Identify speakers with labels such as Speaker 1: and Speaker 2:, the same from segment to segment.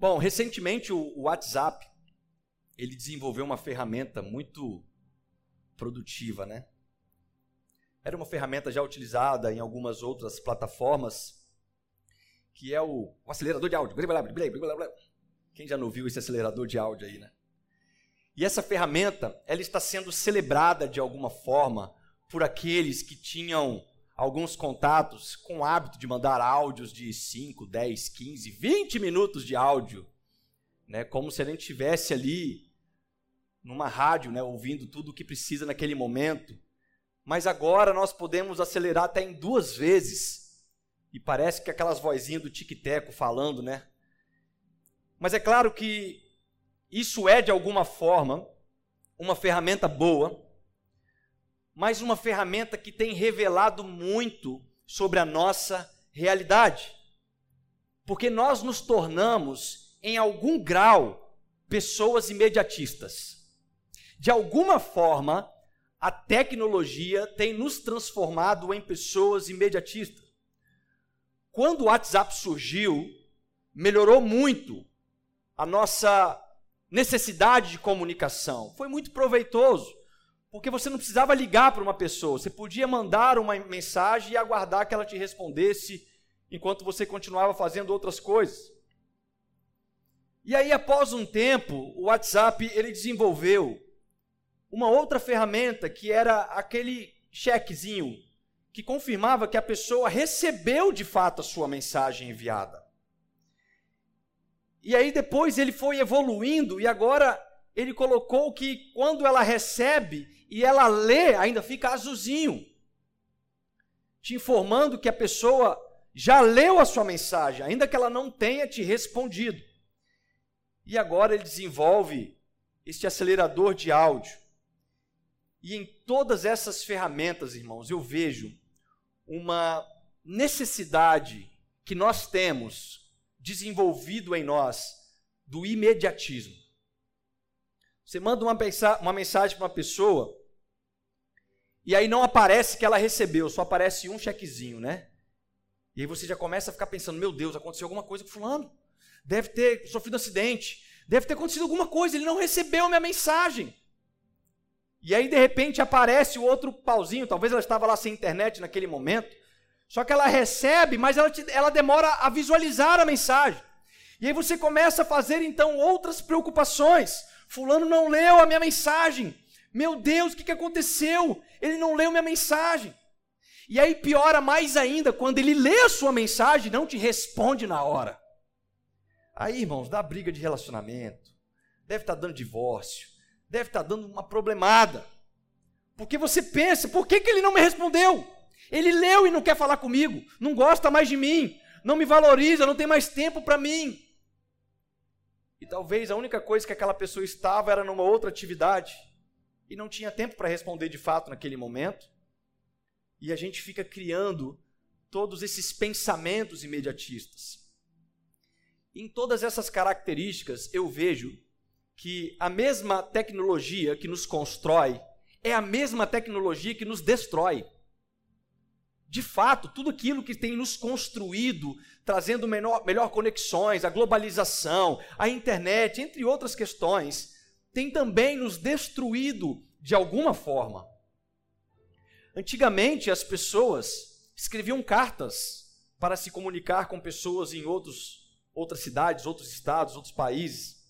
Speaker 1: Bom, recentemente o WhatsApp ele desenvolveu uma ferramenta muito produtiva, né? Era uma ferramenta já utilizada em algumas outras plataformas, que é o, o acelerador de áudio. Quem já não viu esse acelerador de áudio aí, né? E essa ferramenta, ela está sendo celebrada de alguma forma por aqueles que tinham alguns contatos com o hábito de mandar áudios de 5, 10, 15, 20 minutos de áudio, né? Como se a gente estivesse ali numa rádio, né, ouvindo tudo o que precisa naquele momento. Mas agora nós podemos acelerar até em duas vezes. E parece que aquelas vozinhas do tic-teco falando, né? Mas é claro que isso é de alguma forma uma ferramenta boa, mas uma ferramenta que tem revelado muito sobre a nossa realidade. Porque nós nos tornamos, em algum grau, pessoas imediatistas. De alguma forma, a tecnologia tem nos transformado em pessoas imediatistas. Quando o WhatsApp surgiu, melhorou muito a nossa necessidade de comunicação. Foi muito proveitoso, porque você não precisava ligar para uma pessoa, você podia mandar uma mensagem e aguardar que ela te respondesse enquanto você continuava fazendo outras coisas. E aí, após um tempo, o WhatsApp ele desenvolveu uma outra ferramenta que era aquele chequezinho que confirmava que a pessoa recebeu de fato a sua mensagem enviada. E aí depois ele foi evoluindo e agora ele colocou que quando ela recebe e ela lê, ainda fica azulzinho, te informando que a pessoa já leu a sua mensagem, ainda que ela não tenha te respondido. E agora ele desenvolve este acelerador de áudio e em todas essas ferramentas, irmãos, eu vejo uma necessidade que nós temos desenvolvido em nós do imediatismo. Você manda uma, mensagem para uma pessoa e aí não aparece que ela recebeu, só aparece um chequezinho, né? E aí você já começa a ficar pensando: meu Deus, aconteceu alguma coisa com Fulano. Deve ter sofrido um acidente. Deve ter acontecido alguma coisa. Ele não recebeu a minha mensagem. E aí, de repente, aparece o outro pauzinho. Talvez ela estava lá sem internet naquele momento. Só que ela recebe, mas ela, te, ela demora a visualizar a mensagem. E aí você começa a fazer, então, outras preocupações. Fulano não leu a minha mensagem. Meu Deus, o que, que aconteceu? Ele não leu minha mensagem. E aí piora mais ainda quando ele lê a sua mensagem e não te responde na hora. Aí, irmãos, dá briga de relacionamento. Deve estar dando divórcio deve estar dando uma problemada. Porque você pensa, por que, que ele não me respondeu? Ele leu e não quer falar comigo, não gosta mais de mim, não me valoriza, não tem mais tempo para mim. E talvez a única coisa que aquela pessoa estava era numa outra atividade e não tinha tempo para responder de fato naquele momento. E a gente fica criando todos esses pensamentos imediatistas. Em todas essas características, eu vejo que a mesma tecnologia que nos constrói é a mesma tecnologia que nos destrói. De fato, tudo aquilo que tem nos construído, trazendo menor, melhor conexões, a globalização, a internet, entre outras questões, tem também nos destruído de alguma forma. Antigamente, as pessoas escreviam cartas para se comunicar com pessoas em outros, outras cidades, outros estados, outros países.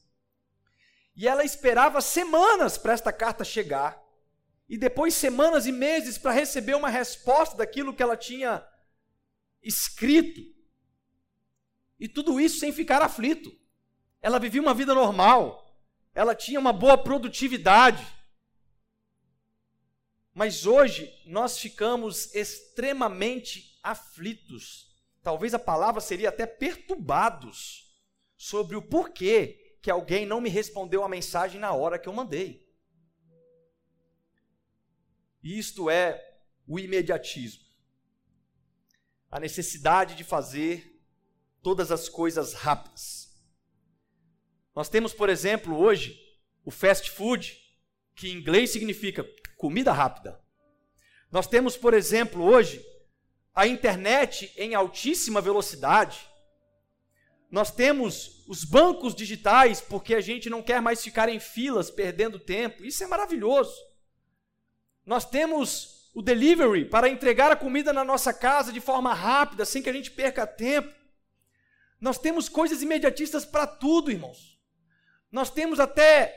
Speaker 1: E ela esperava semanas para esta carta chegar. E depois semanas e meses para receber uma resposta daquilo que ela tinha escrito. E tudo isso sem ficar aflito. Ela vivia uma vida normal. Ela tinha uma boa produtividade. Mas hoje nós ficamos extremamente aflitos. Talvez a palavra seria até perturbados sobre o porquê que alguém não me respondeu a mensagem na hora que eu mandei. Isto é o imediatismo. A necessidade de fazer todas as coisas rápidas. Nós temos, por exemplo, hoje, o fast food, que em inglês significa comida rápida. Nós temos, por exemplo, hoje, a internet em altíssima velocidade. Nós temos os bancos digitais, porque a gente não quer mais ficar em filas perdendo tempo. Isso é maravilhoso. Nós temos o delivery para entregar a comida na nossa casa de forma rápida, sem que a gente perca tempo. Nós temos coisas imediatistas para tudo, irmãos. Nós temos até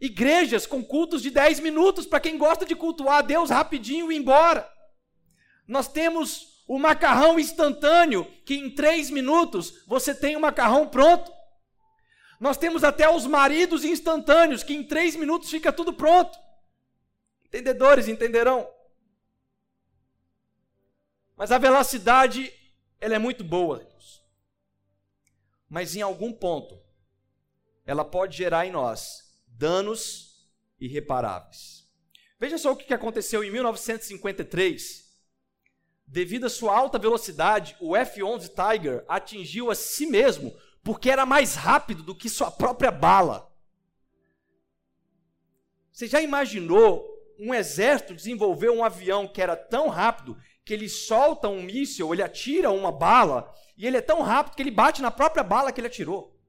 Speaker 1: igrejas com cultos de 10 minutos para quem gosta de cultuar a Deus rapidinho e ir embora. Nós temos o macarrão instantâneo, que em 3 minutos você tem o macarrão pronto. Nós temos até os maridos instantâneos, que em 3 minutos fica tudo pronto. Entendedores entenderão. Mas a velocidade, ela é muito boa mas em algum ponto ela pode gerar em nós danos irreparáveis. Veja só o que aconteceu em 1953. Devido à sua alta velocidade, o F-11 Tiger atingiu a si mesmo porque era mais rápido do que sua própria bala. Você já imaginou um exército desenvolver um avião que era tão rápido que ele solta um míssil, ele atira uma bala e ele é tão rápido que ele bate na própria bala que ele atirou.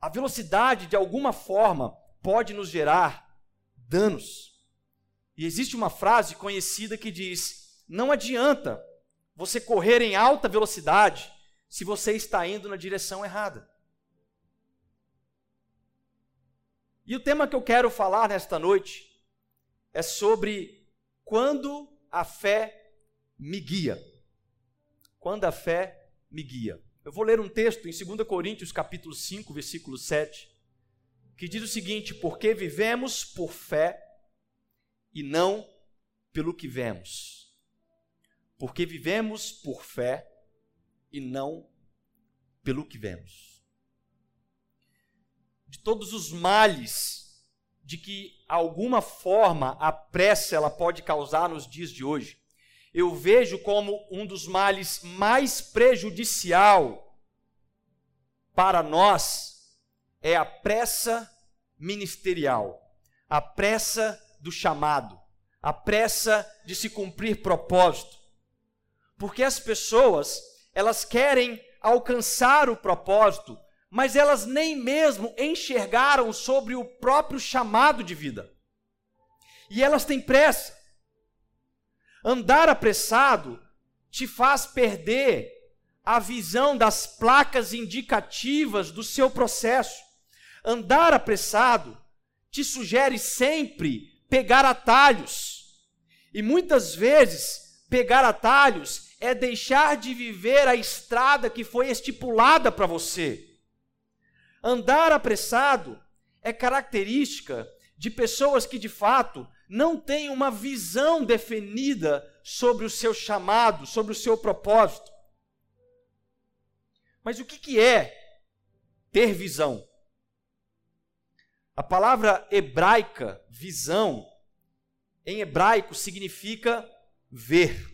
Speaker 1: A velocidade, de alguma forma, pode nos gerar danos. E existe uma frase conhecida que diz: não adianta você correr em alta velocidade se você está indo na direção errada. E o tema que eu quero falar nesta noite é sobre quando a fé me guia quando a fé me guia. Eu vou ler um texto em 2 Coríntios, capítulo 5, versículo 7, que diz o seguinte: Porque vivemos por fé e não pelo que vemos. Porque vivemos por fé e não pelo que vemos. De todos os males de que alguma forma a pressa ela pode causar nos dias de hoje, eu vejo como um dos males mais prejudicial para nós é a pressa ministerial, a pressa do chamado, a pressa de se cumprir propósito. Porque as pessoas, elas querem alcançar o propósito, mas elas nem mesmo enxergaram sobre o próprio chamado de vida. E elas têm pressa. Andar apressado te faz perder a visão das placas indicativas do seu processo. Andar apressado te sugere sempre pegar atalhos. E muitas vezes, pegar atalhos é deixar de viver a estrada que foi estipulada para você. Andar apressado é característica de pessoas que de fato não tem uma visão definida sobre o seu chamado, sobre o seu propósito. Mas o que, que é ter visão? A palavra hebraica, visão, em hebraico significa ver.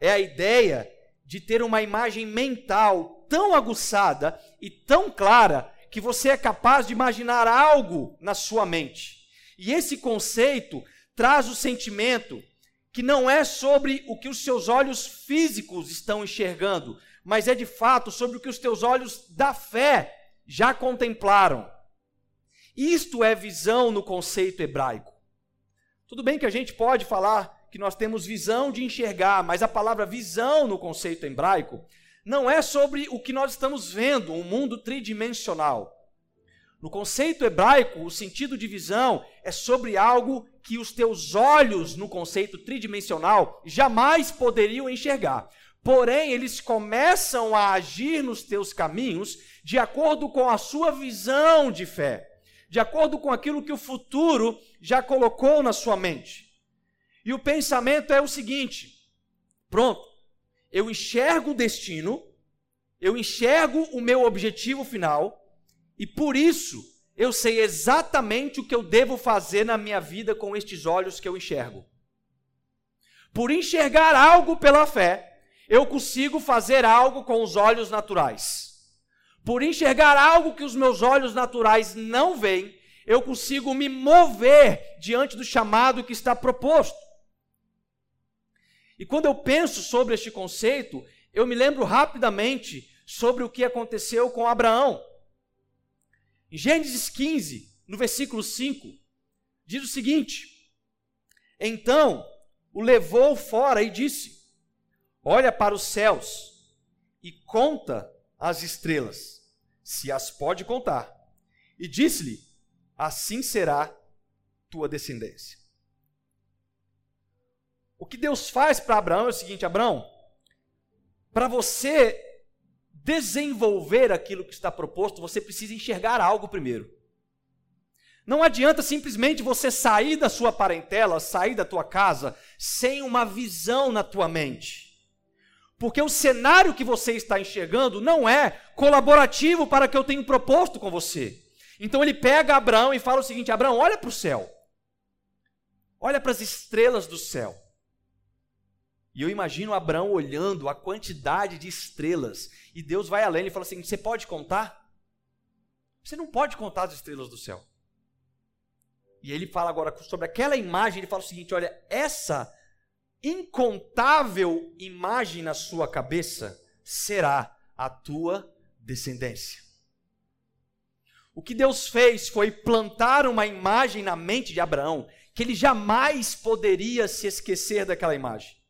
Speaker 1: É a ideia de ter uma imagem mental tão aguçada e tão clara que você é capaz de imaginar algo na sua mente. E esse conceito traz o sentimento que não é sobre o que os seus olhos físicos estão enxergando, mas é de fato sobre o que os teus olhos da fé já contemplaram. Isto é visão no conceito hebraico. Tudo bem que a gente pode falar que nós temos visão de enxergar, mas a palavra visão no conceito hebraico não é sobre o que nós estamos vendo, um mundo tridimensional. No conceito hebraico, o sentido de visão é sobre algo que os teus olhos, no conceito tridimensional, jamais poderiam enxergar. Porém, eles começam a agir nos teus caminhos de acordo com a sua visão de fé, de acordo com aquilo que o futuro já colocou na sua mente. E o pensamento é o seguinte: pronto, eu enxergo o destino, eu enxergo o meu objetivo final, e por isso eu sei exatamente o que eu devo fazer na minha vida com estes olhos que eu enxergo. Por enxergar algo pela fé, eu consigo fazer algo com os olhos naturais. Por enxergar algo que os meus olhos naturais não veem, eu consigo me mover diante do chamado que está proposto. E quando eu penso sobre este conceito, eu me lembro rapidamente sobre o que aconteceu com Abraão. Em Gênesis 15, no versículo 5, diz o seguinte: Então o levou fora e disse: Olha para os céus e conta as estrelas, se as pode contar. E disse-lhe: Assim será tua descendência. O que Deus faz para Abraão é o seguinte: Abraão, para você desenvolver aquilo que está proposto, você precisa enxergar algo primeiro. Não adianta simplesmente você sair da sua parentela, sair da tua casa, sem uma visão na tua mente. Porque o cenário que você está enxergando não é colaborativo para o que eu tenho proposto com você. Então ele pega Abraão e fala o seguinte: Abraão, olha para o céu. Olha para as estrelas do céu. E eu imagino Abraão olhando a quantidade de estrelas. E Deus vai além e fala assim: Você pode contar? Você não pode contar as estrelas do céu. E ele fala agora sobre aquela imagem, ele fala o seguinte: olha, essa incontável imagem na sua cabeça será a tua descendência. O que Deus fez foi plantar uma imagem na mente de Abraão, que ele jamais poderia se esquecer daquela imagem.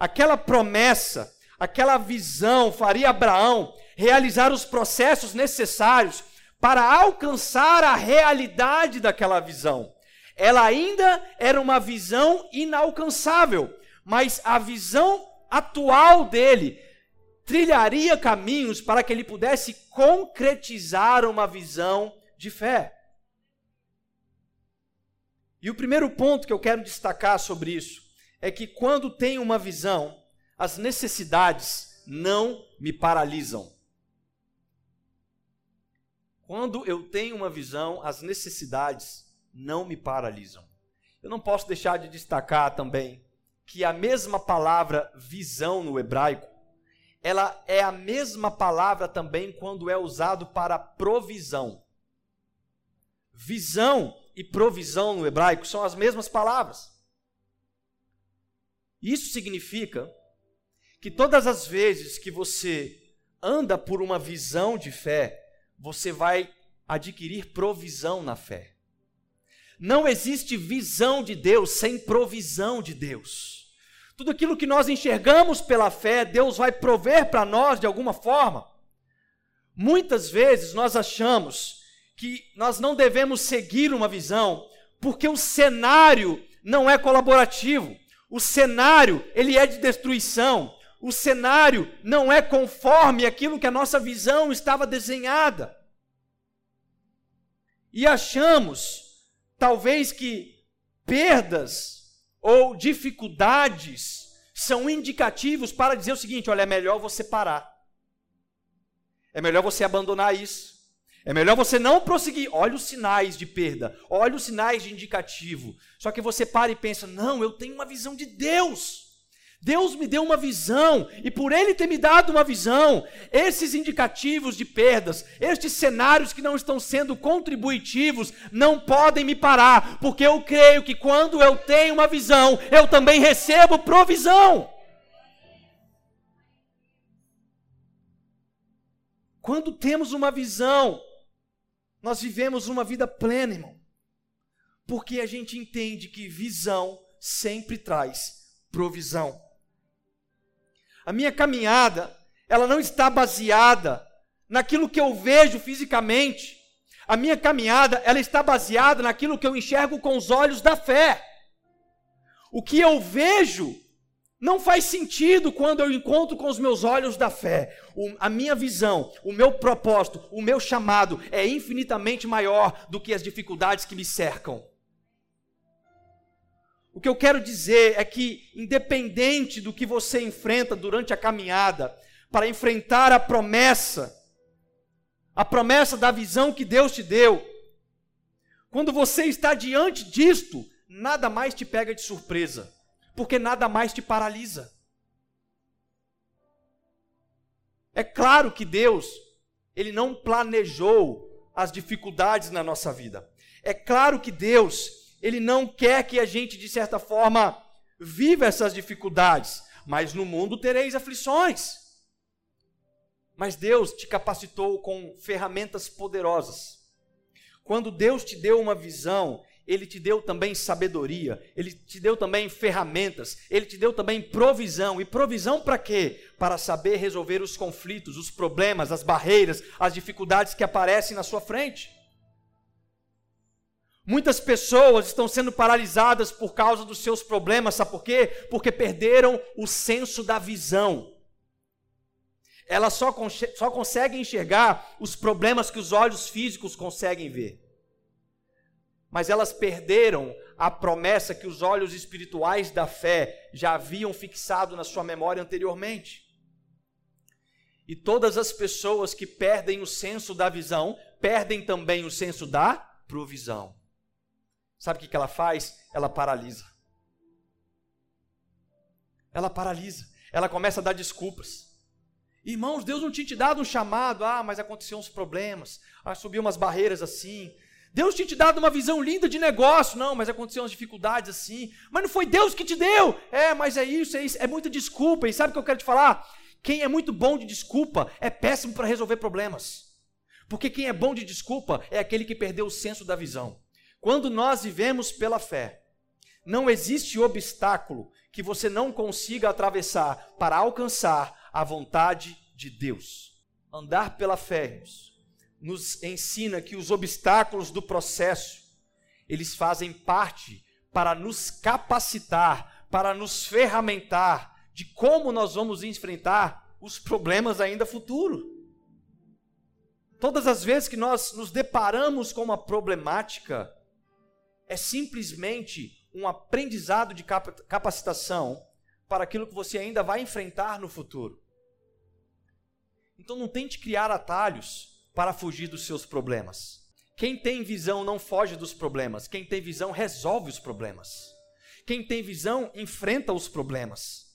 Speaker 1: Aquela promessa, aquela visão faria Abraão realizar os processos necessários para alcançar a realidade daquela visão ela ainda era uma visão inalcançável, mas a visão atual dele trilharia caminhos para que ele pudesse concretizar uma visão de fé. E o primeiro ponto que eu quero destacar sobre isso é que quando tenho uma visão, as necessidades não me paralisam. Quando eu tenho uma visão, as necessidades não me paralisam. Eu não posso deixar de destacar também que a mesma palavra visão no hebraico, ela é a mesma palavra também quando é usado para provisão. Visão e provisão no hebraico são as mesmas palavras. Isso significa que todas as vezes que você anda por uma visão de fé, você vai adquirir provisão na fé. Não existe visão de Deus sem provisão de Deus. Tudo aquilo que nós enxergamos pela fé, Deus vai prover para nós de alguma forma. Muitas vezes nós achamos que nós não devemos seguir uma visão porque o cenário não é colaborativo. O cenário, ele é de destruição. O cenário não é conforme aquilo que a nossa visão estava desenhada. E achamos talvez que perdas ou dificuldades são indicativos para dizer o seguinte: olha, é melhor você parar. É melhor você abandonar isso. É melhor você não prosseguir. Olha os sinais de perda, olha os sinais de indicativo. Só que você para e pensa: não, eu tenho uma visão de Deus. Deus me deu uma visão, e por Ele ter me dado uma visão, esses indicativos de perdas, estes cenários que não estão sendo contributivos, não podem me parar, porque eu creio que quando eu tenho uma visão, eu também recebo provisão. Quando temos uma visão, nós vivemos uma vida plena, irmão, porque a gente entende que visão sempre traz provisão. A minha caminhada, ela não está baseada naquilo que eu vejo fisicamente. A minha caminhada, ela está baseada naquilo que eu enxergo com os olhos da fé. O que eu vejo não faz sentido quando eu encontro com os meus olhos da fé. O, a minha visão, o meu propósito, o meu chamado é infinitamente maior do que as dificuldades que me cercam. O que eu quero dizer é que, independente do que você enfrenta durante a caminhada, para enfrentar a promessa, a promessa da visão que Deus te deu, quando você está diante disto, nada mais te pega de surpresa, porque nada mais te paralisa. É claro que Deus, Ele não planejou as dificuldades na nossa vida. É claro que Deus, ele não quer que a gente, de certa forma, viva essas dificuldades. Mas no mundo tereis aflições. Mas Deus te capacitou com ferramentas poderosas. Quando Deus te deu uma visão, Ele te deu também sabedoria, Ele te deu também ferramentas, Ele te deu também provisão. E provisão para quê? Para saber resolver os conflitos, os problemas, as barreiras, as dificuldades que aparecem na sua frente. Muitas pessoas estão sendo paralisadas por causa dos seus problemas, sabe por quê? Porque perderam o senso da visão elas só, só conseguem enxergar os problemas que os olhos físicos conseguem ver. Mas elas perderam a promessa que os olhos espirituais da fé já haviam fixado na sua memória anteriormente. E todas as pessoas que perdem o senso da visão, perdem também o senso da provisão. Sabe o que ela faz? Ela paralisa. Ela paralisa. Ela começa a dar desculpas. Irmãos, Deus não tinha te dado um chamado, ah, mas aconteceram uns problemas, ah, subiu umas barreiras assim. Deus tinha te dado uma visão linda de negócio, não, mas aconteceram umas dificuldades assim. Mas não foi Deus que te deu. É, mas é isso, é isso, é muita desculpa. E sabe o que eu quero te falar? Quem é muito bom de desculpa é péssimo para resolver problemas. Porque quem é bom de desculpa é aquele que perdeu o senso da visão. Quando nós vivemos pela fé, não existe obstáculo que você não consiga atravessar para alcançar a vontade de Deus. Andar pela fé nos ensina que os obstáculos do processo, eles fazem parte para nos capacitar, para nos ferramentar de como nós vamos enfrentar os problemas ainda futuro. Todas as vezes que nós nos deparamos com uma problemática, é simplesmente um aprendizado de capacitação para aquilo que você ainda vai enfrentar no futuro. Então não tente criar atalhos para fugir dos seus problemas. Quem tem visão não foge dos problemas, quem tem visão resolve os problemas. Quem tem visão enfrenta os problemas.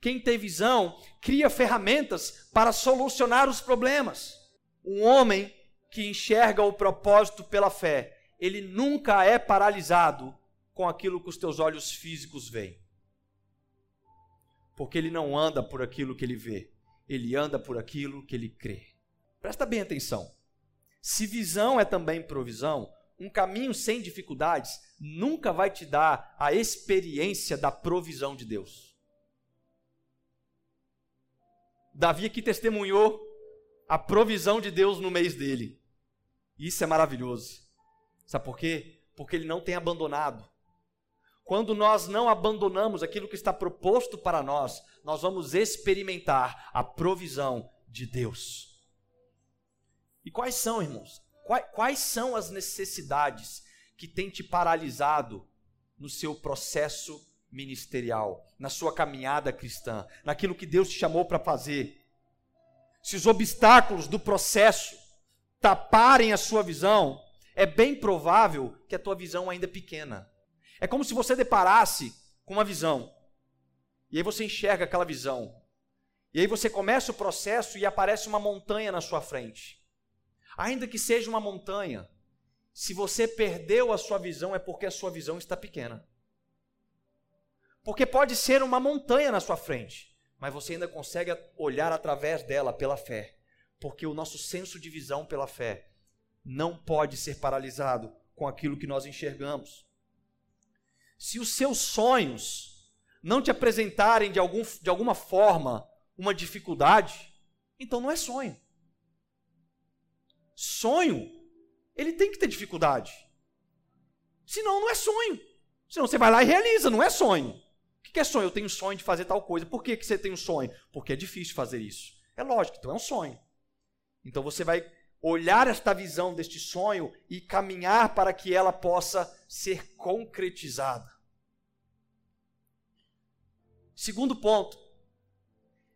Speaker 1: Quem tem visão cria ferramentas para solucionar os problemas. Um homem que enxerga o propósito pela fé, ele nunca é paralisado com aquilo que os teus olhos físicos veem porque ele não anda por aquilo que ele vê, ele anda por aquilo que ele crê. Presta bem atenção. Se visão é também provisão, um caminho sem dificuldades nunca vai te dar a experiência da provisão de Deus. Davi aqui testemunhou a provisão de Deus no mês dele. Isso é maravilhoso. Sabe por quê? Porque ele não tem abandonado. Quando nós não abandonamos aquilo que está proposto para nós, nós vamos experimentar a provisão de Deus. E quais são, irmãos? Quais, são as necessidades que têm te paralisado no seu processo ministerial, na sua caminhada cristã, naquilo que Deus te chamou para fazer? Se os obstáculos do processo taparem a sua visão, é bem provável que a tua visão ainda é pequena. É como se você deparasse com uma visão. E aí você enxerga aquela visão. E aí você começa o processo e aparece uma montanha na sua frente. Ainda que seja uma montanha, se você perdeu a sua visão é porque a sua visão está pequena. Porque pode ser uma montanha na sua frente, mas você ainda consegue olhar através dela pela fé. Porque o nosso senso de visão pela fé não pode ser paralisado com aquilo que nós enxergamos. Se os seus sonhos não te apresentarem de, algum, de alguma forma uma dificuldade, então não é sonho. Sonho, ele tem que ter dificuldade. Senão não é sonho. Senão você vai lá e realiza, não é sonho. O que é sonho? Eu tenho sonho de fazer tal coisa. Por que, que você tem um sonho? Porque é difícil fazer isso. É lógico, então é um sonho. Então você vai olhar esta visão deste sonho e caminhar para que ela possa ser concretizada. Segundo ponto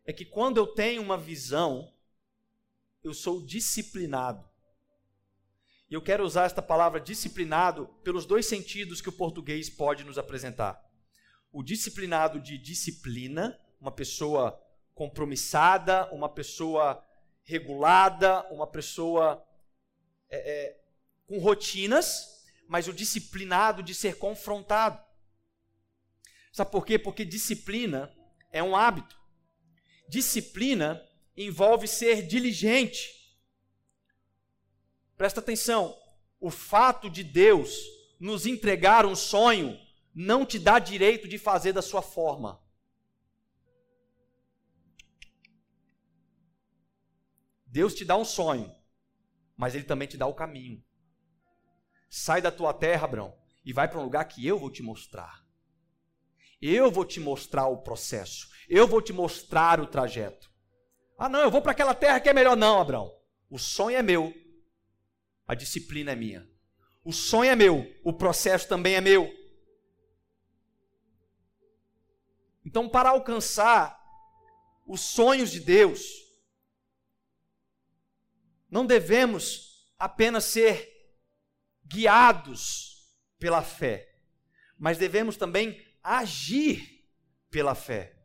Speaker 1: é que quando eu tenho uma visão, eu sou disciplinado. E eu quero usar esta palavra disciplinado pelos dois sentidos que o português pode nos apresentar. O disciplinado de disciplina, uma pessoa compromissada, uma pessoa regulada, uma pessoa é, é, com rotinas, mas o disciplinado de ser confrontado. Sabe por quê? Porque disciplina é um hábito. Disciplina envolve ser diligente. Presta atenção, o fato de Deus nos entregar um sonho não te dá direito de fazer da sua forma. Deus te dá um sonho, mas Ele também te dá o caminho. Sai da tua terra, Abraão, e vai para um lugar que eu vou te mostrar. Eu vou te mostrar o processo. Eu vou te mostrar o trajeto. Ah, não, eu vou para aquela terra que é melhor. Não, Abraão. O sonho é meu. A disciplina é minha. O sonho é meu. O processo também é meu. Então, para alcançar os sonhos de Deus, não devemos apenas ser guiados pela fé, mas devemos também agir pela fé.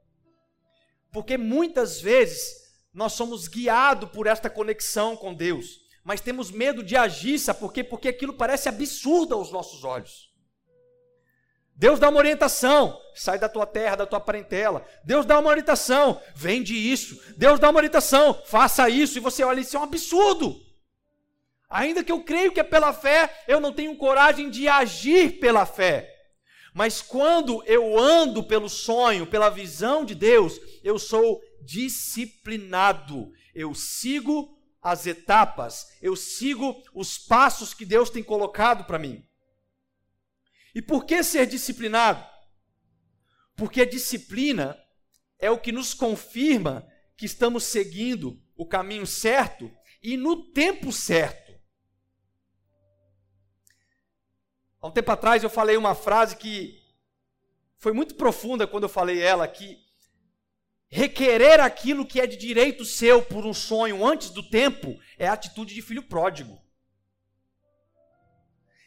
Speaker 1: Porque muitas vezes nós somos guiados por esta conexão com Deus, mas temos medo de agir, sabe por quê? Porque aquilo parece absurdo aos nossos olhos. Deus dá uma orientação, sai da tua terra, da tua parentela. Deus dá uma orientação, vende isso. Deus dá uma orientação, faça isso. E você olha, isso é um absurdo. Ainda que eu creio que é pela fé, eu não tenho coragem de agir pela fé. Mas quando eu ando pelo sonho, pela visão de Deus, eu sou disciplinado. Eu sigo as etapas, eu sigo os passos que Deus tem colocado para mim. E por que ser disciplinado? Porque a disciplina é o que nos confirma que estamos seguindo o caminho certo e no tempo certo. Há um tempo atrás eu falei uma frase que foi muito profunda quando eu falei ela, que requerer aquilo que é de direito seu por um sonho antes do tempo é a atitude de filho pródigo.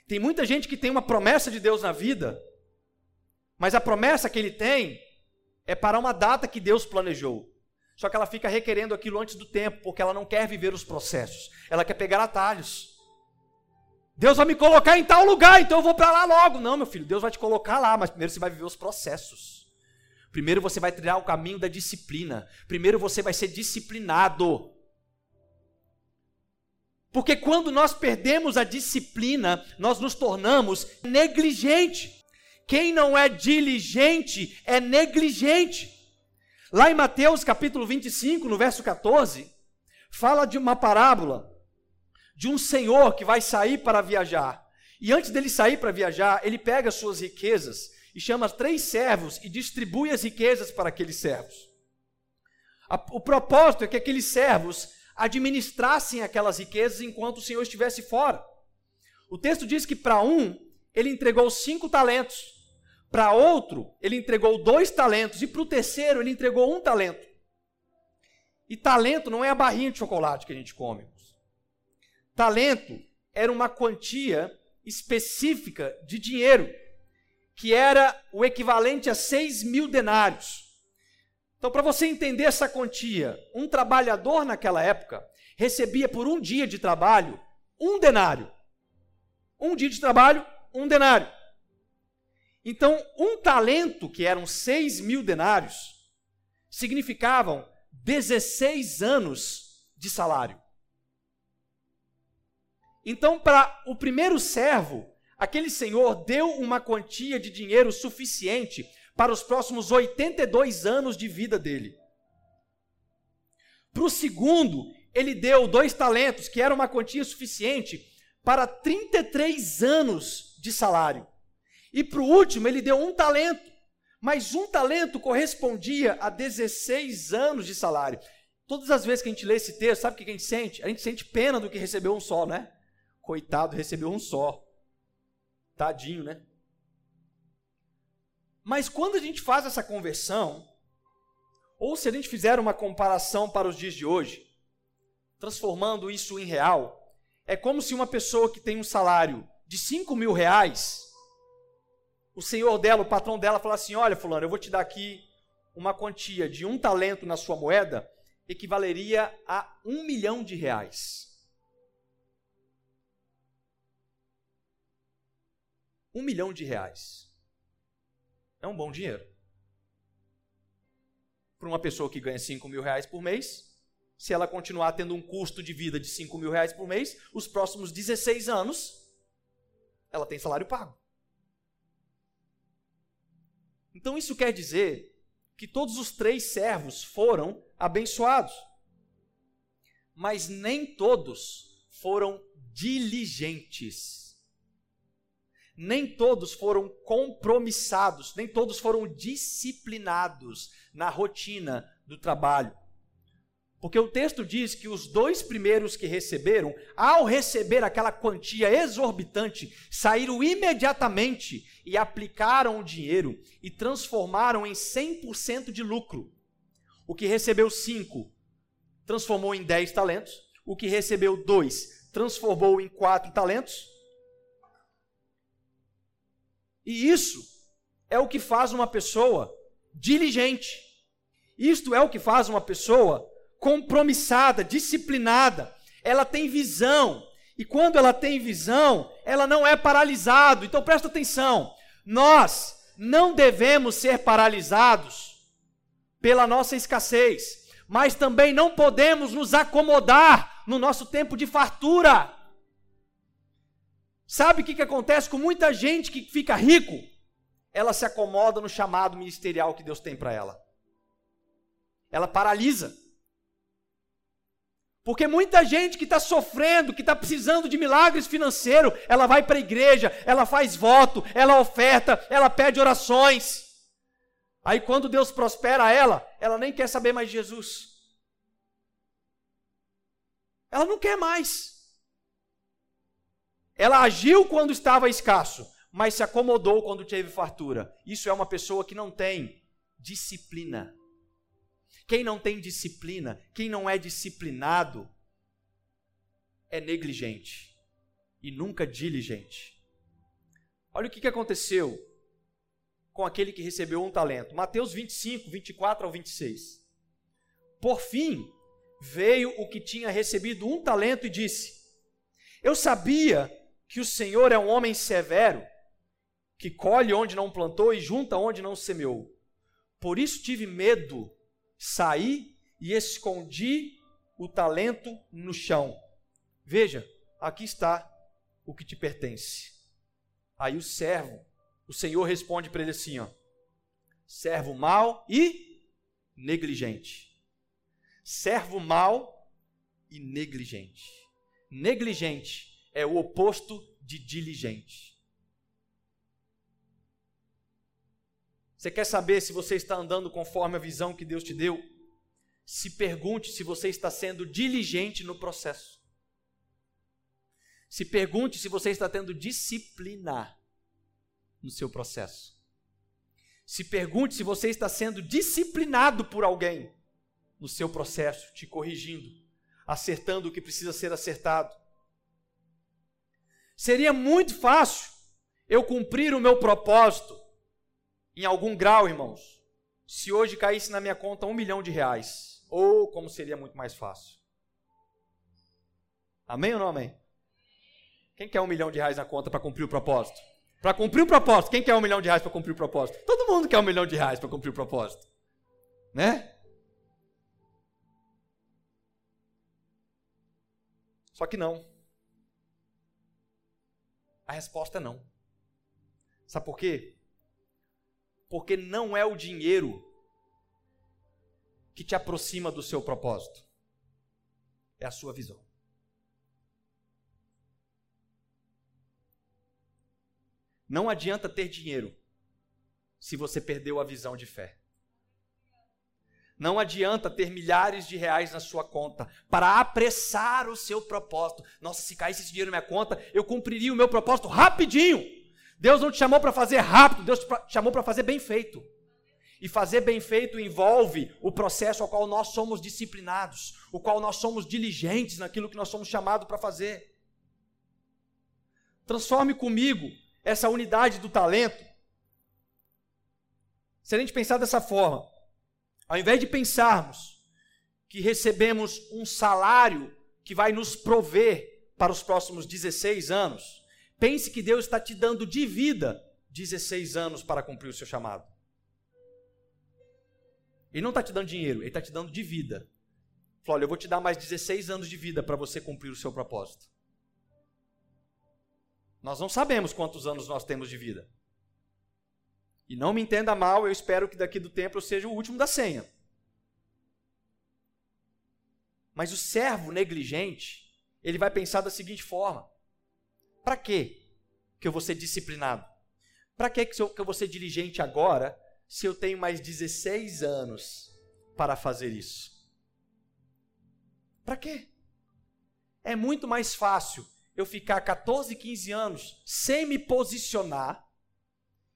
Speaker 1: Tem muita gente que tem uma promessa de Deus na vida, mas a promessa que ele tem é para uma data que Deus planejou. Só que ela fica requerendo aquilo antes do tempo, porque ela não quer viver os processos. Ela quer pegar atalhos. Deus vai me colocar em tal lugar, então eu vou para lá logo. Não, meu filho, Deus vai te colocar lá, mas primeiro você vai viver os processos. Primeiro você vai trilhar o caminho da disciplina. Primeiro você vai ser disciplinado. Porque quando nós perdemos a disciplina, nós nos tornamos negligente. Quem não é diligente é negligente. Lá em Mateus capítulo 25, no verso 14, fala de uma parábola de um senhor que vai sair para viajar. E antes dele sair para viajar, ele pega suas riquezas e chama três servos e distribui as riquezas para aqueles servos. O propósito é que aqueles servos administrassem aquelas riquezas enquanto o senhor estivesse fora. O texto diz que para um, ele entregou cinco talentos, para outro, ele entregou dois talentos, e para o terceiro, ele entregou um talento. E talento não é a barrinha de chocolate que a gente come. Talento era uma quantia específica de dinheiro, que era o equivalente a 6 mil denários. Então, para você entender essa quantia, um trabalhador naquela época recebia por um dia de trabalho um denário. Um dia de trabalho, um denário. Então, um talento, que eram 6 mil denários, significavam 16 anos de salário. Então, para o primeiro servo, aquele senhor deu uma quantia de dinheiro suficiente para os próximos 82 anos de vida dele. Para o segundo, ele deu dois talentos, que era uma quantia suficiente para 33 anos de salário. E para o último, ele deu um talento, mas um talento correspondia a 16 anos de salário. Todas as vezes que a gente lê esse texto, sabe o que a gente sente? A gente sente pena do que recebeu um só, né? Coitado, recebeu um só. Tadinho, né? Mas quando a gente faz essa conversão, ou se a gente fizer uma comparação para os dias de hoje, transformando isso em real, é como se uma pessoa que tem um salário de 5 mil reais, o senhor dela, o patrão dela, falasse assim: Olha, Fulano, eu vou te dar aqui uma quantia de um talento na sua moeda, equivaleria a um milhão de reais. Um milhão de reais. É um bom dinheiro. Para uma pessoa que ganha cinco mil reais por mês, se ela continuar tendo um custo de vida de 5 mil reais por mês, os próximos 16 anos, ela tem salário pago. Então isso quer dizer que todos os três servos foram abençoados. Mas nem todos foram diligentes. Nem todos foram compromissados, nem todos foram disciplinados na rotina do trabalho. Porque o texto diz que os dois primeiros que receberam, ao receber aquela quantia exorbitante, saíram imediatamente e aplicaram o dinheiro e transformaram em 100% de lucro. O que recebeu cinco transformou em 10 talentos. O que recebeu dois transformou em quatro talentos. E isso é o que faz uma pessoa diligente. Isto é o que faz uma pessoa compromissada, disciplinada. Ela tem visão. E quando ela tem visão, ela não é paralisado. Então presta atenção. Nós não devemos ser paralisados pela nossa escassez, mas também não podemos nos acomodar no nosso tempo de fartura. Sabe o que, que acontece com muita gente que fica rico? Ela se acomoda no chamado ministerial que Deus tem para ela. Ela paralisa. Porque muita gente que está sofrendo, que está precisando de milagres financeiros, ela vai para a igreja, ela faz voto, ela oferta, ela pede orações. Aí quando Deus prospera ela, ela nem quer saber mais de Jesus. Ela não quer mais. Ela agiu quando estava escasso, mas se acomodou quando teve fartura. Isso é uma pessoa que não tem disciplina. Quem não tem disciplina, quem não é disciplinado, é negligente e nunca diligente. Olha o que aconteceu com aquele que recebeu um talento. Mateus 25, 24 ao 26. Por fim, veio o que tinha recebido um talento e disse: Eu sabia que o Senhor é um homem severo, que colhe onde não plantou e junta onde não semeou. Por isso tive medo saí e escondi o talento no chão. Veja, aqui está o que te pertence. Aí o servo, o Senhor responde para ele assim: ó, servo mau e negligente. Servo mau e negligente. Negligente é o oposto de diligente. Você quer saber se você está andando conforme a visão que Deus te deu? Se pergunte se você está sendo diligente no processo. Se pergunte se você está tendo disciplina no seu processo. Se pergunte se você está sendo disciplinado por alguém no seu processo, te corrigindo, acertando o que precisa ser acertado. Seria muito fácil eu cumprir o meu propósito em algum grau, irmãos, se hoje caísse na minha conta um milhão de reais, ou como seria muito mais fácil. Amém ou não amém? Quem quer um milhão de reais na conta para cumprir o propósito? Para cumprir o propósito, quem quer um milhão de reais para cumprir o propósito? Todo mundo quer um milhão de reais para cumprir o propósito, né? Só que não. A resposta é não. Sabe por quê? Porque não é o dinheiro que te aproxima do seu propósito, é a sua visão. Não adianta ter dinheiro se você perdeu a visão de fé. Não adianta ter milhares de reais na sua conta para apressar o seu propósito. Nossa, se caísse esse dinheiro na minha conta, eu cumpriria o meu propósito rapidinho. Deus não te chamou para fazer rápido, Deus te chamou para fazer bem feito. E fazer bem feito envolve o processo ao qual nós somos disciplinados, o qual nós somos diligentes naquilo que nós somos chamados para fazer. Transforme comigo essa unidade do talento. Se a gente pensar dessa forma, ao invés de pensarmos que recebemos um salário que vai nos prover para os próximos 16 anos, Pense que Deus está te dando de vida 16 anos para cumprir o seu chamado. Ele não está te dando dinheiro, ele está te dando de vida. Falou: olha, eu vou te dar mais 16 anos de vida para você cumprir o seu propósito. Nós não sabemos quantos anos nós temos de vida. E não me entenda mal, eu espero que daqui do tempo eu seja o último da senha. Mas o servo negligente, ele vai pensar da seguinte forma: para que eu vou ser disciplinado? Para que eu vou ser diligente agora, se eu tenho mais 16 anos para fazer isso? Para quê? É muito mais fácil eu ficar 14, 15 anos sem me posicionar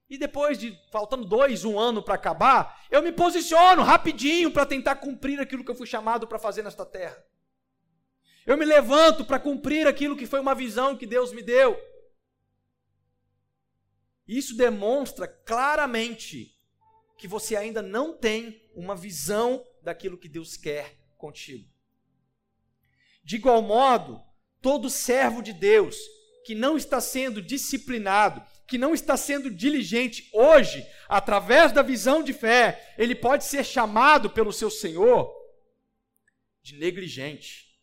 Speaker 1: e depois de faltando dois, um ano para acabar, eu me posiciono rapidinho para tentar cumprir aquilo que eu fui chamado para fazer nesta terra. Eu me levanto para cumprir aquilo que foi uma visão que Deus me deu. Isso demonstra claramente que você ainda não tem uma visão daquilo que Deus quer contigo. De igual modo, todo servo de Deus que não está sendo disciplinado, que não está sendo diligente hoje, através da visão de fé, ele pode ser chamado pelo seu Senhor de negligente.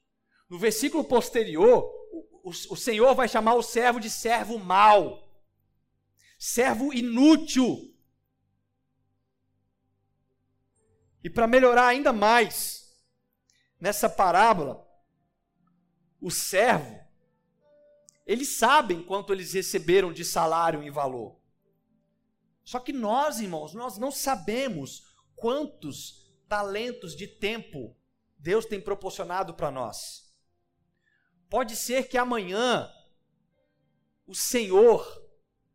Speaker 1: No versículo posterior, o, o, o Senhor vai chamar o servo de servo mau, servo inútil. E para melhorar ainda mais, nessa parábola, o servo eles sabem quanto eles receberam de salário e valor. Só que nós, irmãos, nós não sabemos quantos talentos de tempo Deus tem proporcionado para nós. Pode ser que amanhã o Senhor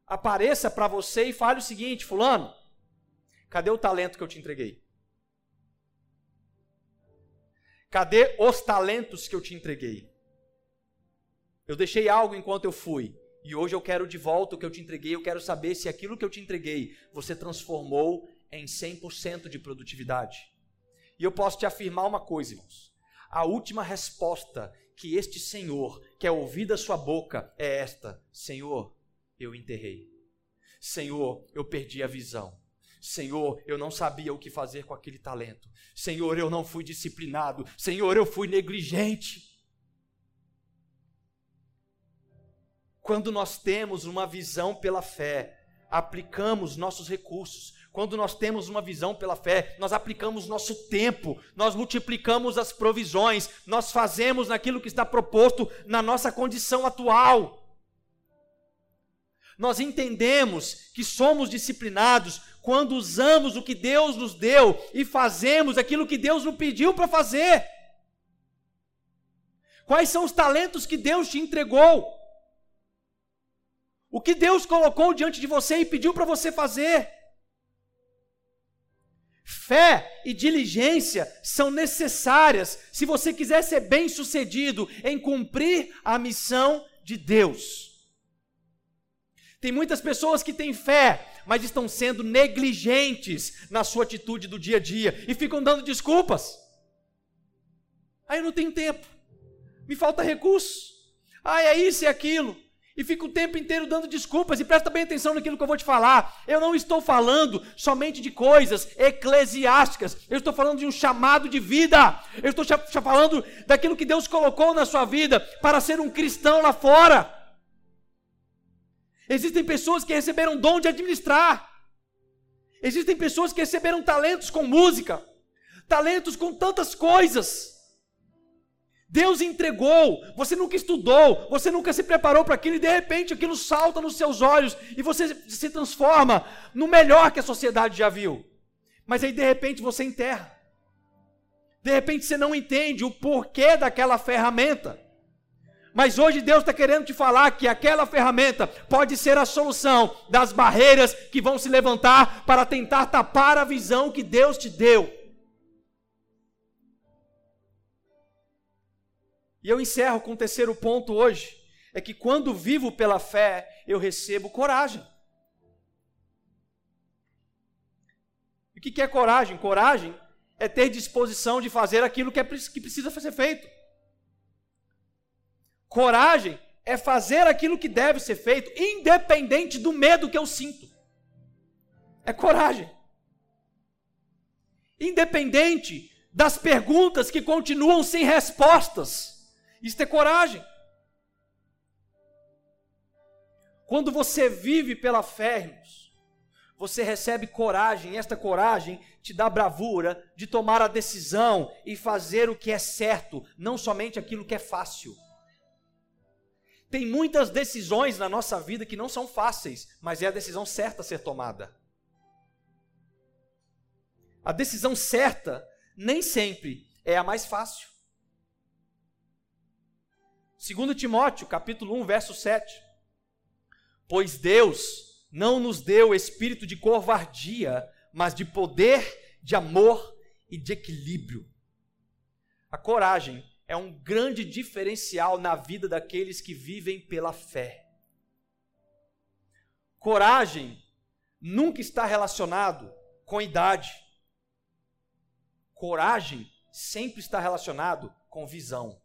Speaker 1: apareça para você e fale o seguinte: Fulano, cadê o talento que eu te entreguei? Cadê os talentos que eu te entreguei? Eu deixei algo enquanto eu fui. E hoje eu quero de volta o que eu te entreguei. Eu quero saber se aquilo que eu te entreguei você transformou em 100% de produtividade. E eu posso te afirmar uma coisa, irmãos. A última resposta que este Senhor quer ouvir da sua boca é esta: Senhor, eu enterrei. Senhor, eu perdi a visão. Senhor, eu não sabia o que fazer com aquele talento. Senhor, eu não fui disciplinado. Senhor, eu fui negligente. Quando nós temos uma visão pela fé, aplicamos nossos recursos. Quando nós temos uma visão pela fé, nós aplicamos nosso tempo, nós multiplicamos as provisões, nós fazemos naquilo que está proposto na nossa condição atual. Nós entendemos que somos disciplinados quando usamos o que Deus nos deu e fazemos aquilo que Deus nos pediu para fazer. Quais são os talentos que Deus te entregou? O que Deus colocou diante de você e pediu para você fazer. Fé e diligência são necessárias se você quiser ser bem-sucedido em cumprir a missão de Deus. Tem muitas pessoas que têm fé, mas estão sendo negligentes na sua atitude do dia a dia e ficam dando desculpas. Aí eu não tenho tempo, me falta recurso, ah, é isso e aquilo e fica o tempo inteiro dando desculpas. E presta bem atenção naquilo que eu vou te falar. Eu não estou falando somente de coisas eclesiásticas. Eu estou falando de um chamado de vida. Eu estou falando daquilo que Deus colocou na sua vida para ser um cristão lá fora. Existem pessoas que receberam dom de administrar. Existem pessoas que receberam talentos com música, talentos com tantas coisas. Deus entregou, você nunca estudou, você nunca se preparou para aquilo e de repente aquilo salta nos seus olhos e você se transforma no melhor que a sociedade já viu. Mas aí de repente você enterra. De repente você não entende o porquê daquela ferramenta. Mas hoje Deus está querendo te falar que aquela ferramenta pode ser a solução das barreiras que vão se levantar para tentar tapar a visão que Deus te deu. E eu encerro com o terceiro ponto hoje: é que quando vivo pela fé, eu recebo coragem. E o que é coragem? Coragem é ter disposição de fazer aquilo que, é, que precisa ser feito. Coragem é fazer aquilo que deve ser feito, independente do medo que eu sinto. É coragem. Independente das perguntas que continuam sem respostas. Isso é coragem. Quando você vive pela fé, irmãos, você recebe coragem, e esta coragem te dá bravura de tomar a decisão e fazer o que é certo, não somente aquilo que é fácil. Tem muitas decisões na nossa vida que não são fáceis, mas é a decisão certa a ser tomada. A decisão certa nem sempre é a mais fácil. Segundo Timóteo, capítulo 1, verso 7. Pois Deus não nos deu espírito de covardia, mas de poder, de amor e de equilíbrio. A coragem é um grande diferencial na vida daqueles que vivem pela fé. Coragem nunca está relacionado com idade. Coragem sempre está relacionado com visão.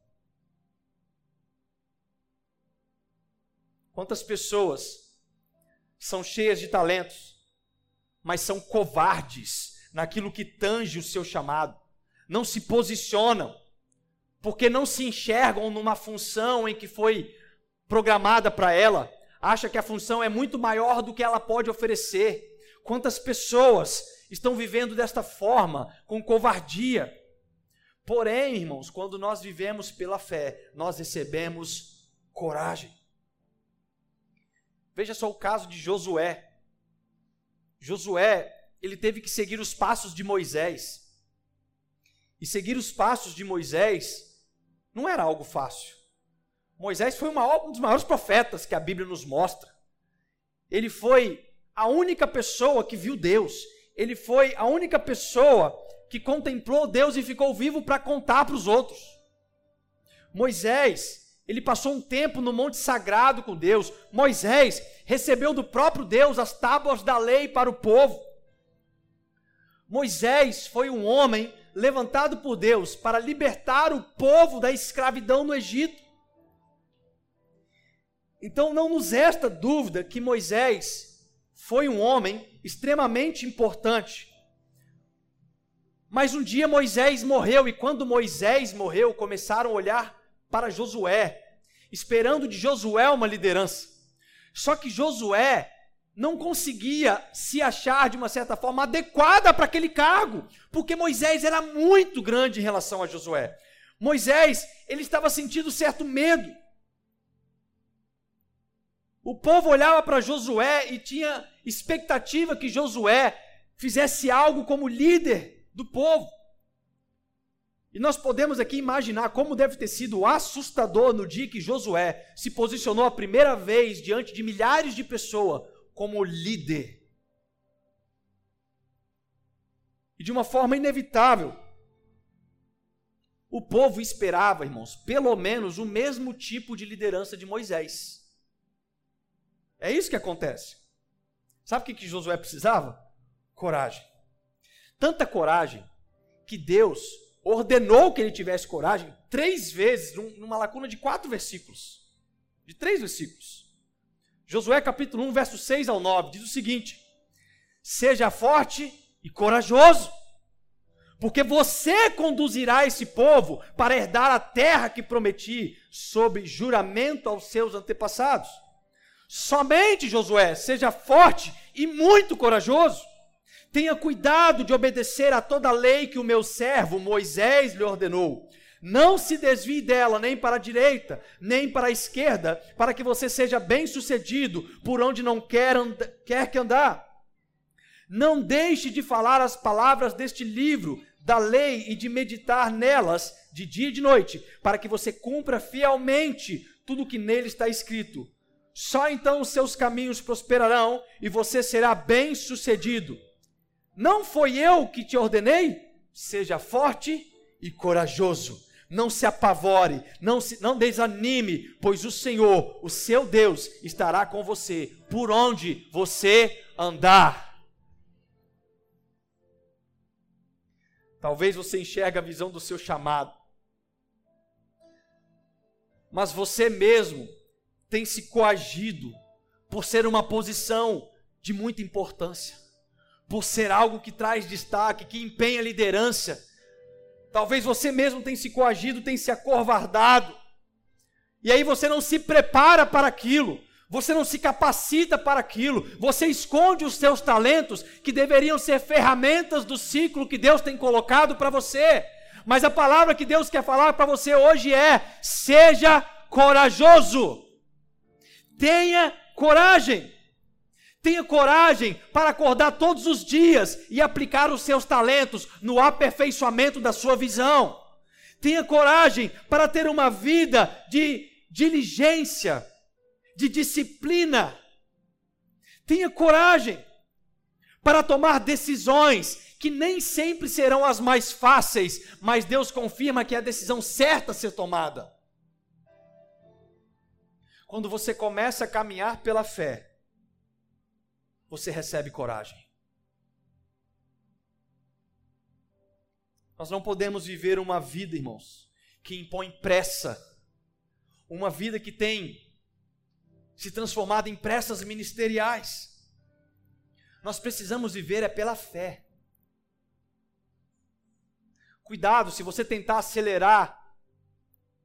Speaker 1: Quantas pessoas são cheias de talentos, mas são covardes naquilo que tange o seu chamado, não se posicionam, porque não se enxergam numa função em que foi programada para ela, acha que a função é muito maior do que ela pode oferecer. Quantas pessoas estão vivendo desta forma, com covardia? Porém, irmãos, quando nós vivemos pela fé, nós recebemos coragem. Veja só o caso de Josué. Josué, ele teve que seguir os passos de Moisés. E seguir os passos de Moisés não era algo fácil. Moisés foi um dos maiores profetas que a Bíblia nos mostra. Ele foi a única pessoa que viu Deus. Ele foi a única pessoa que contemplou Deus e ficou vivo para contar para os outros. Moisés ele passou um tempo no Monte Sagrado com Deus. Moisés recebeu do próprio Deus as tábuas da lei para o povo. Moisés foi um homem levantado por Deus para libertar o povo da escravidão no Egito. Então não nos resta dúvida que Moisés foi um homem extremamente importante. Mas um dia Moisés morreu, e quando Moisés morreu, começaram a olhar para Josué, esperando de Josué uma liderança. Só que Josué não conseguia se achar de uma certa forma adequada para aquele cargo, porque Moisés era muito grande em relação a Josué. Moisés, ele estava sentindo certo medo. O povo olhava para Josué e tinha expectativa que Josué fizesse algo como líder do povo. E nós podemos aqui imaginar como deve ter sido assustador no dia que Josué se posicionou a primeira vez diante de milhares de pessoas como líder. E de uma forma inevitável, o povo esperava, irmãos, pelo menos o mesmo tipo de liderança de Moisés. É isso que acontece. Sabe o que Josué precisava? Coragem. Tanta coragem que Deus ordenou que ele tivesse coragem três vezes, numa lacuna de quatro versículos. De três versículos. Josué capítulo 1, verso 6 ao 9, diz o seguinte: Seja forte e corajoso, porque você conduzirá esse povo para herdar a terra que prometi, sob juramento aos seus antepassados. Somente, Josué, seja forte e muito corajoso Tenha cuidado de obedecer a toda a lei que o meu servo Moisés lhe ordenou. Não se desvie dela nem para a direita, nem para a esquerda, para que você seja bem-sucedido por onde não quer, quer que andar. Não deixe de falar as palavras deste livro da lei e de meditar nelas de dia e de noite, para que você cumpra fielmente tudo o que nele está escrito. Só então os seus caminhos prosperarão e você será bem-sucedido. Não foi eu que te ordenei? Seja forte e corajoso. Não se apavore, não, se, não desanime, pois o Senhor, o seu Deus, estará com você por onde você andar. Talvez você enxergue a visão do seu chamado, mas você mesmo tem se coagido por ser uma posição de muita importância por ser algo que traz destaque, que empenha liderança. Talvez você mesmo tenha se coagido, tenha se acovardado. E aí você não se prepara para aquilo. Você não se capacita para aquilo, você esconde os seus talentos que deveriam ser ferramentas do ciclo que Deus tem colocado para você. Mas a palavra que Deus quer falar para você hoje é: seja corajoso. Tenha coragem. Tenha coragem para acordar todos os dias e aplicar os seus talentos no aperfeiçoamento da sua visão. Tenha coragem para ter uma vida de diligência de disciplina. Tenha coragem para tomar decisões que nem sempre serão as mais fáceis, mas Deus confirma que é a decisão certa a ser tomada. Quando você começa a caminhar pela fé, você recebe coragem. Nós não podemos viver uma vida, irmãos, que impõe pressa, uma vida que tem se transformado em pressas ministeriais. Nós precisamos viver é pela fé. Cuidado, se você tentar acelerar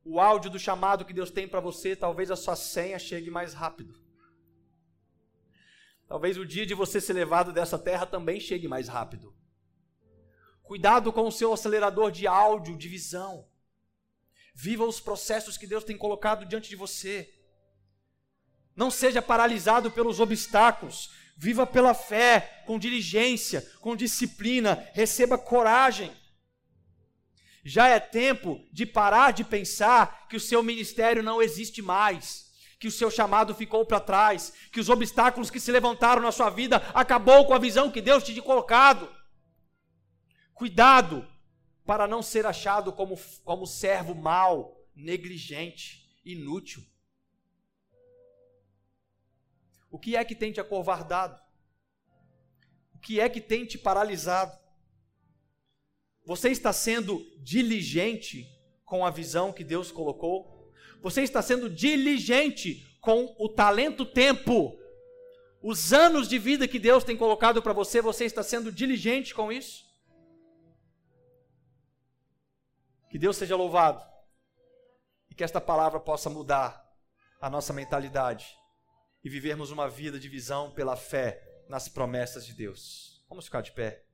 Speaker 1: o áudio do chamado que Deus tem para você, talvez a sua senha chegue mais rápido. Talvez o dia de você ser levado dessa terra também chegue mais rápido. Cuidado com o seu acelerador de áudio, de visão. Viva os processos que Deus tem colocado diante de você. Não seja paralisado pelos obstáculos. Viva pela fé, com diligência, com disciplina. Receba coragem. Já é tempo de parar de pensar que o seu ministério não existe mais, que o seu chamado ficou para trás, que os obstáculos que se levantaram na sua vida acabou com a visão que Deus te tinha colocado. Cuidado para não ser achado como, como servo mau, negligente, inútil. O que é que tem te acovardado? O que é que tem te paralisado? Você está sendo diligente com a visão que Deus colocou? Você está sendo diligente com o talento tempo? Os anos de vida que Deus tem colocado para você, você está sendo diligente com isso? Que Deus seja louvado e que esta palavra possa mudar a nossa mentalidade e vivermos uma vida de visão pela fé nas promessas de Deus. Vamos ficar de pé.